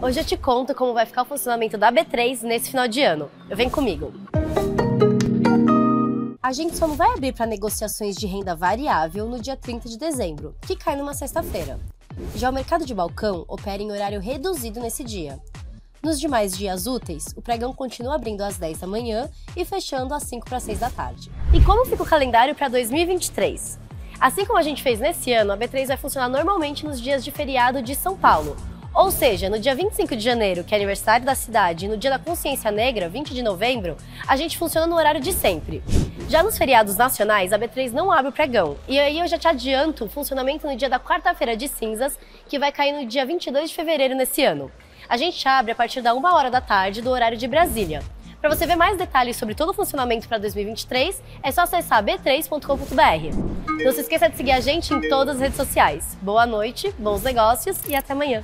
Hoje eu te conto como vai ficar o funcionamento da B3 nesse final de ano. Vem comigo. A gente só não vai abrir para negociações de renda variável no dia 30 de dezembro, que cai numa sexta-feira. Já o mercado de balcão opera em horário reduzido nesse dia. Nos demais dias úteis, o pregão continua abrindo às 10 da manhã e fechando às 5 para 6 da tarde. E como fica o calendário para 2023? Assim como a gente fez nesse ano, a B3 vai funcionar normalmente nos dias de feriado de São Paulo. Ou seja, no dia 25 de janeiro, que é aniversário da cidade, e no dia da consciência negra, 20 de novembro, a gente funciona no horário de sempre. Já nos feriados nacionais, a B3 não abre o pregão. E aí eu já te adianto o funcionamento no dia da quarta-feira de cinzas, que vai cair no dia 22 de fevereiro nesse ano. A gente abre a partir da 1 hora da tarde do horário de Brasília. Para você ver mais detalhes sobre todo o funcionamento para 2023, é só acessar b3.com.br. Não se esqueça de seguir a gente em todas as redes sociais. Boa noite, bons negócios e até amanhã.